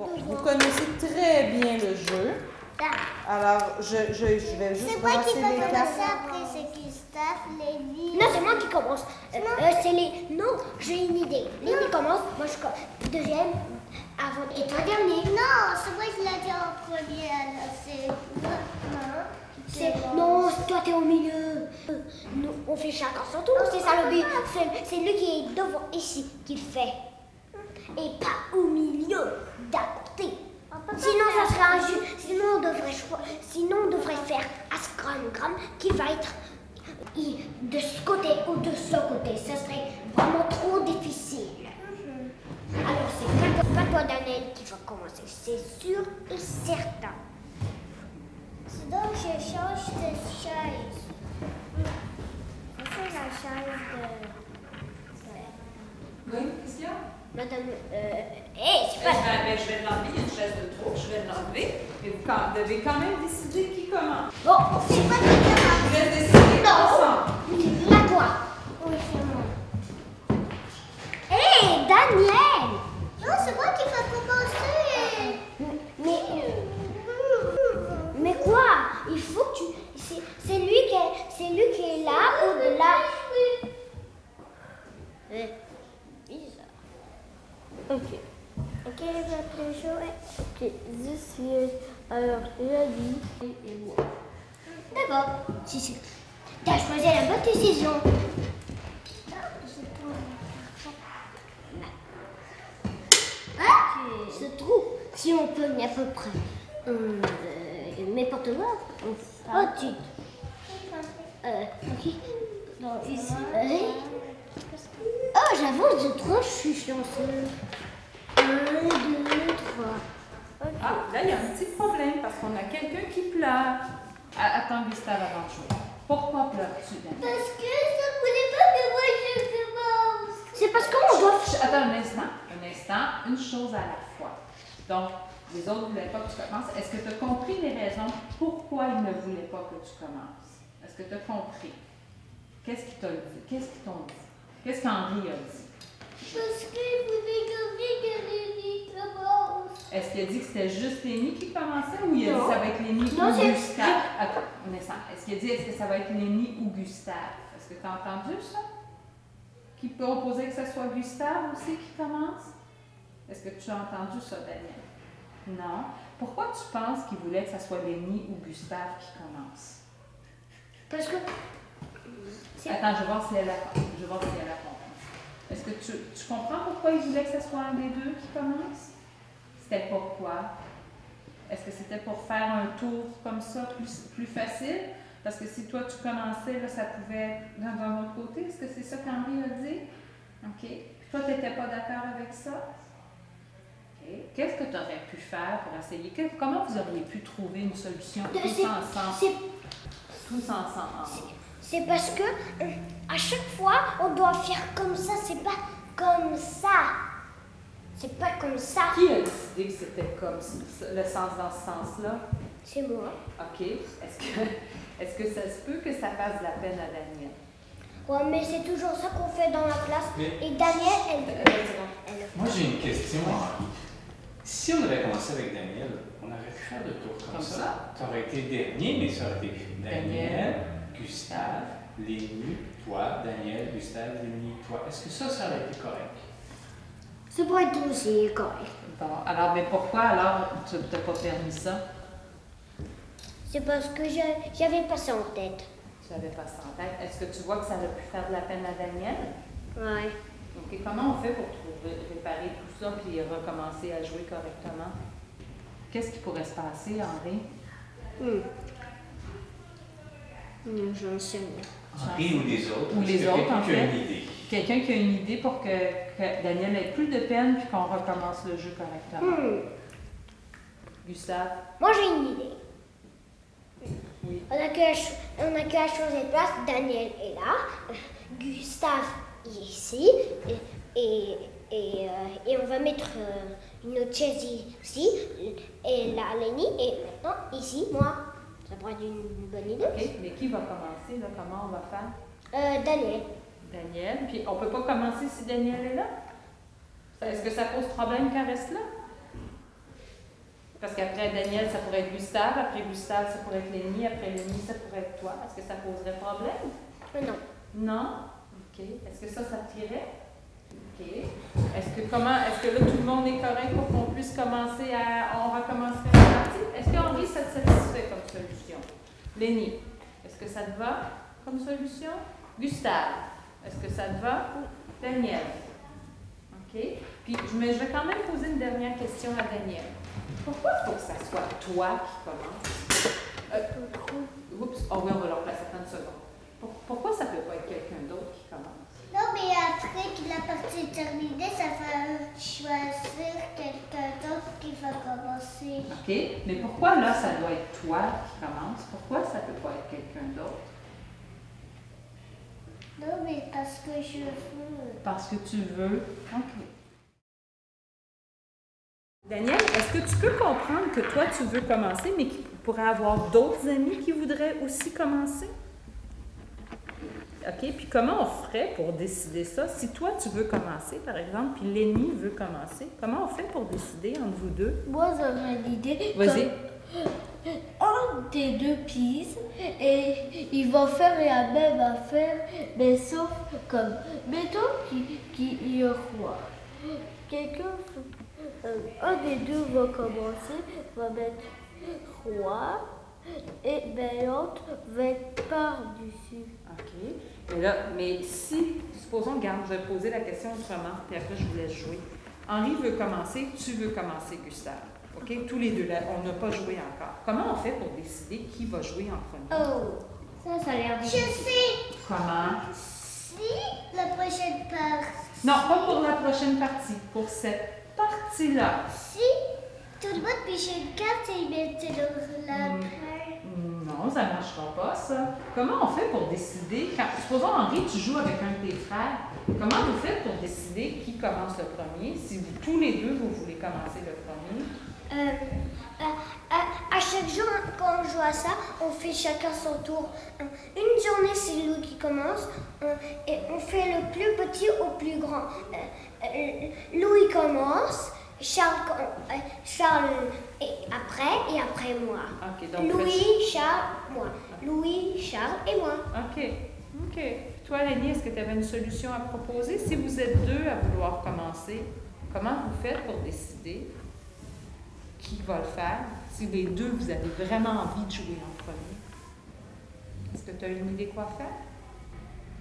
Bon, vous connaissez très bien le jeu. Alors, je, je, je vais juste C'est moi qui brasser va les commencer après, c'est Gustave, Lévi. Non, c'est moi qui commence. Euh, euh, c'est les. Non, j'ai une idée. Lévi commence, moi je commence. Deuxième, avant. Et toi dernier. Non, c'est moi qui l'ai dit en premier, alors c'est moi. C'est non, toi t'es au milieu. Nous, on fait chacun son tour, c'est ça le but. C'est- C'est lui qui est devant ici qui le fait. Et pas au milieu, côté. Sinon, ça serait injuste. Sinon, on devrait Sinon, on devrait faire Ascronogramme qui va être de ce côté ou de ce côté. Ça serait vraiment trop difficile. Alors, c'est pas toi- Daniel, qui va commencer. C'est sûr et certain. Donc, je change de chaise. C'est la chaise de... Oui, qu'est-ce qu'il y a? Madame, euh, hey, c'est pas. ben, je vais l'enlever, il y a une chaise de trop, je vais l'enlever. Mais vous quand- devez quand même décider qui commence. Bon, C'est pas qui commence. Je vais décider ensemble. là, toi. Oui, c'est moi. Hé, Daniel! Non, c'est moi qui vais commencer. Mais, mais quoi? Il faut que tu. C'est c'est lui, qui est- c'est lui qui est là ou de là? Euh, bizarre. Ok. Ok, votre jouet. Ok, 10 et moi. D'accord. Si, si. T'as choisi la bonne décision. Hein? Ce trou, si on peut à peu près. Hum, euh, n'importe quoi. Oh, tu. Euh, ok. Ici. Euh, Oh, j'avance de trois, je suis chanceuse. Un, deux, trois. Ah, là, il y a un petit problème parce qu'on a quelqu'un attends, Gustave, avant de jouer. Pourquoi pleures-tu, Daniel? Parce que ça voulait pas que moi je commence. C'est parce qu'on doit. Attends un instant, un instant, une chose à la fois. Donc, les autres ne voulaient pas que tu commences. Est-ce que tu as compris les raisons pourquoi ils ne voulaient pas que tu commences? Est-ce que tu as compris? Qu'est-ce qu'ils t'ont dit? Qu'est-ce qu'ils t'ont dit? Qu'est-ce qu'Henri a dit? Parce qu'il voulait que Lévi commence. Est-ce qu'il a dit que c'était juste Lénie qui commençait ou il a dit que ça va être Lénie Non, ou Gustave? Attends, un instant. Est-ce qu'il a dit est-ce que ça va être Lénie ou Gustave? Est-ce que tu as entendu ça? Qui peut opposer que ce soit Gustave aussi qui commence? Est-ce que tu as entendu ça, Daniel? Non. Pourquoi tu penses qu'il voulait que ce soit Lénie ou Gustave qui commence? Parce que. Attends, je vais voir si elle a, je vais voir si elle a. Est-ce que tu, tu comprends pourquoi il voulait que ce soit un des deux qui commence? C'était pourquoi? Est-ce que c'était pour faire un tour comme ça plus, plus facile? Parce que si toi tu commençais, là, ça pouvait être dans un autre côté. Est-ce que c'est ça qu'Henri a dit? OK. Toi, tu n'étais pas d'accord avec ça? OK. Qu'est-ce que tu aurais pu faire pour essayer? Que- comment vous auriez pu trouver une solution De- tous ensemble? c'est- Tous ensemble. C'est parce que euh, à chaque fois, on doit faire comme ça. C'est pas comme ça. C'est pas comme ça. Qui a décidé que c'était comme ça, le sens dans ce sens-là? C'est moi. OK. Est-ce que, est-ce que ça se peut que ça fasse de la peine à Daniel? Ouais, mais c'est toujours ça qu'on fait dans la classe. Mais- Et Daniel, elle. Euh, elle, elle- Moi, j'ai une question, Henri. Si on avait commencé avec Daniel, on aurait pu faire le tour comme, Comme ça. Tu aurais été dernier, mais ça aurait été Daniel, Daniel. Gustave, Lénie, toi, Daniel, Gustave, Lénie, toi. Est-ce que ça, ça aurait été correct? Ça pourrait être aussi correct. Bon, alors, mais pourquoi alors tu n'as pas permis ça? C'est parce que je- j'avais pas ça en tête. Tu n'avais pas ça en tête. Est-ce que tu vois que ça aurait pu faire de la peine à Daniel? Ouais. OK. Comment on fait pour trouver, réparer tout ça puis recommencer à jouer correctement? Qu'est-ce qui pourrait se passer, Henri? Hmm. Hmm, J'en sais rien. Henri ou les autres? Ou les autres, en fait. une idée? Quelqu'un qui a une idée pour que, que Daniel ait plus de peine puis qu'on recommence le jeu correctement. Hmm. Gustave? Moi, j'ai une idée. Oui. On a qu'à ch- on a qu'à changer de place. Daniel est là. Gustave est ici. Et, et, et, euh, et on va mettre euh, une autre chaise ici. Et là, Lenny. Et maintenant, ici, moi. Ça pourrait être une bonne idée. OK. Mais qui va commencer, là? Comment on va faire? Euh, Daniel. Daniel. Puis on peut pas commencer si Daniel est là? Est-ce que ça pose problème qu'elle reste là? Parce qu'après Daniel, ça pourrait être Gustave, après Gustave, ça pourrait être Lénie, après Lénie, ça pourrait être toi. Est-ce que ça poserait problème? Euh, Non. Non? OK. Est-ce que ça, ça tirait? OK. Est-ce que comment est-ce que là tout le monde est correct pour qu'on puisse commencer à. On recommencerait la partie? Est-ce qu'Henri, ça te satisfait comme solution? Lénie, est-ce que ça te va comme solution? Gustave, est-ce que ça te va? Daniel. OK? Puis je, mais je vais quand même poser une dernière question à Daniel. Pourquoi il faut que ça soit toi qui commence? Euh, oups, oh oui, on va leur placer 30 secondes. Pour- pourquoi ça ne peut pas être quelqu'un d'autre qui commence? Non, mais après que la partie est terminée, ça va choisir quelqu'un d'autre qui va commencer. OK? Mais pourquoi là, ça doit être toi qui commence? Pourquoi ça ne peut pas être quelqu'un d'autre? Non, mais parce que je veux. Parce que tu veux. OK. Daniel, est-ce que tu peux comprendre que toi, tu veux commencer, mais qu'il pourrait avoir d'autres amis qui voudraient aussi commencer? OK, puis comment on ferait pour décider ça? Si toi, tu veux commencer, par exemple, puis Lenny veut commencer, comment on fait pour décider entre vous deux? Moi, j'aurais l'idée. Vas-y. comme des deux pistes et il va faire la même affaire, mais sauf comme. Mettons qu'il qu'il y a roi. Quelqu'un. euh, un des deux va commencer, va mettre roi, et ben l'autre va être par-dessus. OK. Et là, mais si, supposons, regarde, je vais poser la question autrement, puis après, je vous laisse jouer. Henri veut commencer, tu veux commencer, Gustave. OK? Tous les deux, là, on n'a pas joué encore. Comment on fait pour décider qui va jouer en premier? Oh, ça, ça a l'air Je sais Comment? si la prochaine partie. Non, pas pour la prochaine partie, pour cette partie-là. Si tout le monde piche une carte et il met dans la paire. Non, ça ne marchera pas, ça. Comment on fait pour décider, quand, supposons, Henri, tu joues avec un de tes frères, comment vous faites pour décider qui commence le premier, si vous, tous les deux, vous voulez commencer le premier? Euh, à, à- chaque jour, quand on joue à ça, on fait chacun son tour. Euh, Une journée, c'est Louis qui commence euh, et on fait le plus petit au plus grand. Euh, euh, Louis commence, Charles, euh, Charles et après et après moi. Donc... Louis, Charles, moi. Louis, Charles et moi. OK. OK. Toi, Lénie, est-ce que tu avais une solution à proposer? Si vous êtes deux à vouloir commencer, comment vous faites pour décider? Qui va le faire? Si les deux, vous avez vraiment envie de jouer en premier. Est-ce que tu as une idée quoi faire?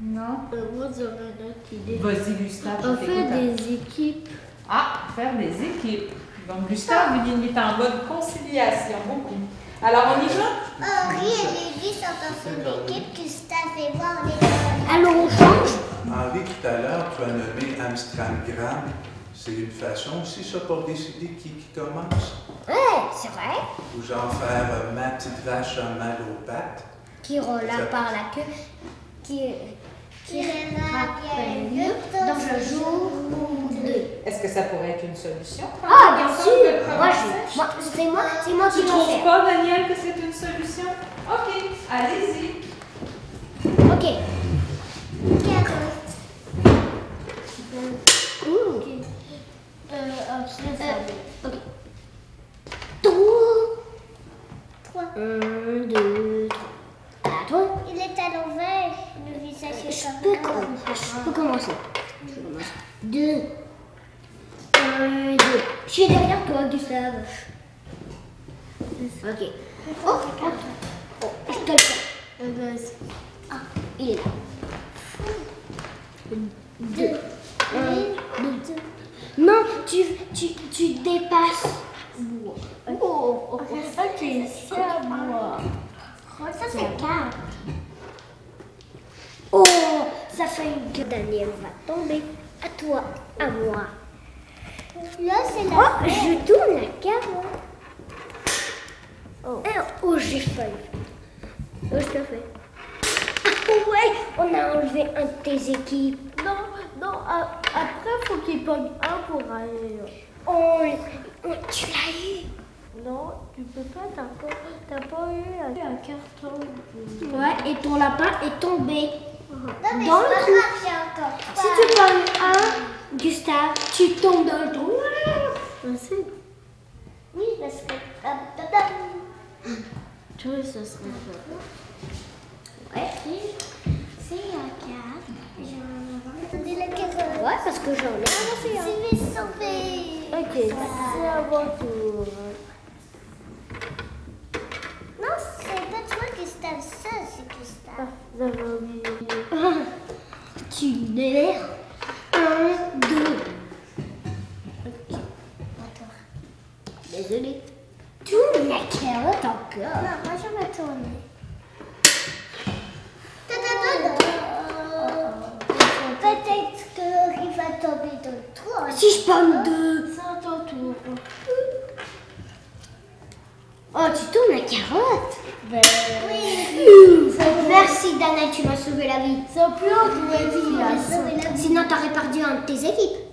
Non? Euh, moi, j'aurais une autre idée. Vas-y, Gustave, On fait t'écoute. des équipes. Ah, faire des équipes. Donc, Gustave, il est en mode conciliation, beaucoup. Alors, on y va? Henri et Lévi sont dans une équipe, Gustave et moi, on est dans Alors on change? Henri, tout à l'heure, tu as nommé Amstramgram. C'est une façon aussi, ça, pour décider qui, qui commence. Ouais, c'est vrai. Ou genre faire euh, ma petite vache a mal aux pattes. Qui relâche par la queue, qui, qui rappelle mieux dans le jour ou deux. Est-ce que ça pourrait être une solution? Ah, bien sûr. Moi, je- moi, c'est moi, c'est moi Tu qui trouves pas, Daniel, que c'est une solution? OK, allez-y. Ok. quatre. Ok. Euh, après, ça Ok. Tour. Trois. Un, deux, trois. À toi. Il est à l'envers, le visage Je est peux, comme ça. com- je peux commencer. Je peux commencer. Deux. Un, deux. Je suis derrière toi, Gustave. Ok. Oh, oh, oh, je te le fais. Ah, il est là. Deux. Un, deux. Non, tu, tu, tu dépasses. Oh, oh, oh. ok, c'est à moi. Ça fait quatre. Oh, ça fait une que Daniel va tomber. À toi, à moi. Là, c'est la Oh, je tourne la carte. Oh, oh j'ai failli. Oh, je te fais. Ah, ouais, on a enlevé un de tes équipes. Non, non, a- après, faut qu'il pogne un pour aller là. Oh, oh, tu l'as eu. Non, tu peux pas, t'as pas, t'as pas eu un, un carton. Ouais, et ton lapin est tombé. Non, mais Dans c'est le pas trou. grave, encore Si tu pognes un, Gustave, tu tombes dans le trou. Oui, parce que. Hop. Toi, ce serait ça. Ouais. C'est un 4. J'en ai On dit la carotte. Ouais, parce que j'en ai un. Tu vais sauver. Ok, c'est à mon tour. Non, c'est pas toi, Gustave. Ça, c'est Gustave. J'avais oublié. Tu m'énerves. 1, 2. Désolée. Tourne la carotte encore. Non, moi, je vais tourner. Ta. Peut-être qu'il va tomber dans toi. Si je pomme 2. C'est à ton tour. Oh, tu tournes la carotte. Ben. Merci Dana, tu m'as sauvé la vie. c'est plus haut que la vie, là. Sinon, t'aurais perdu un de tes équipes.